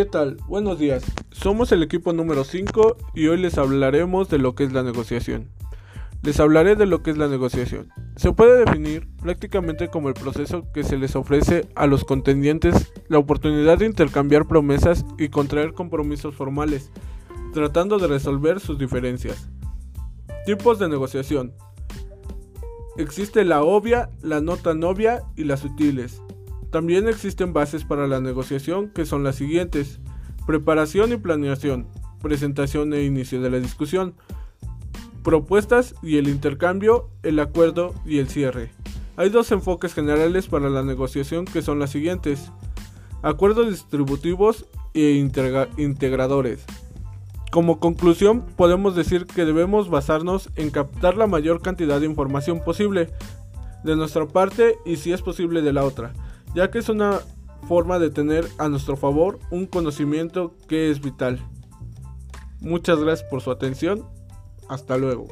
¿Qué tal? Buenos días. Somos el equipo número 5 y hoy les hablaremos de lo que es la negociación. Les hablaré de lo que es la negociación. Se puede definir prácticamente como el proceso que se les ofrece a los contendientes la oportunidad de intercambiar promesas y contraer compromisos formales, tratando de resolver sus diferencias. Tipos de negociación. Existe la obvia, la no tan obvia y las sutiles. También existen bases para la negociación que son las siguientes. Preparación y planeación, presentación e inicio de la discusión, propuestas y el intercambio, el acuerdo y el cierre. Hay dos enfoques generales para la negociación que son las siguientes. Acuerdos distributivos e integradores. Como conclusión, podemos decir que debemos basarnos en captar la mayor cantidad de información posible de nuestra parte y si es posible de la otra ya que es una forma de tener a nuestro favor un conocimiento que es vital. Muchas gracias por su atención. Hasta luego.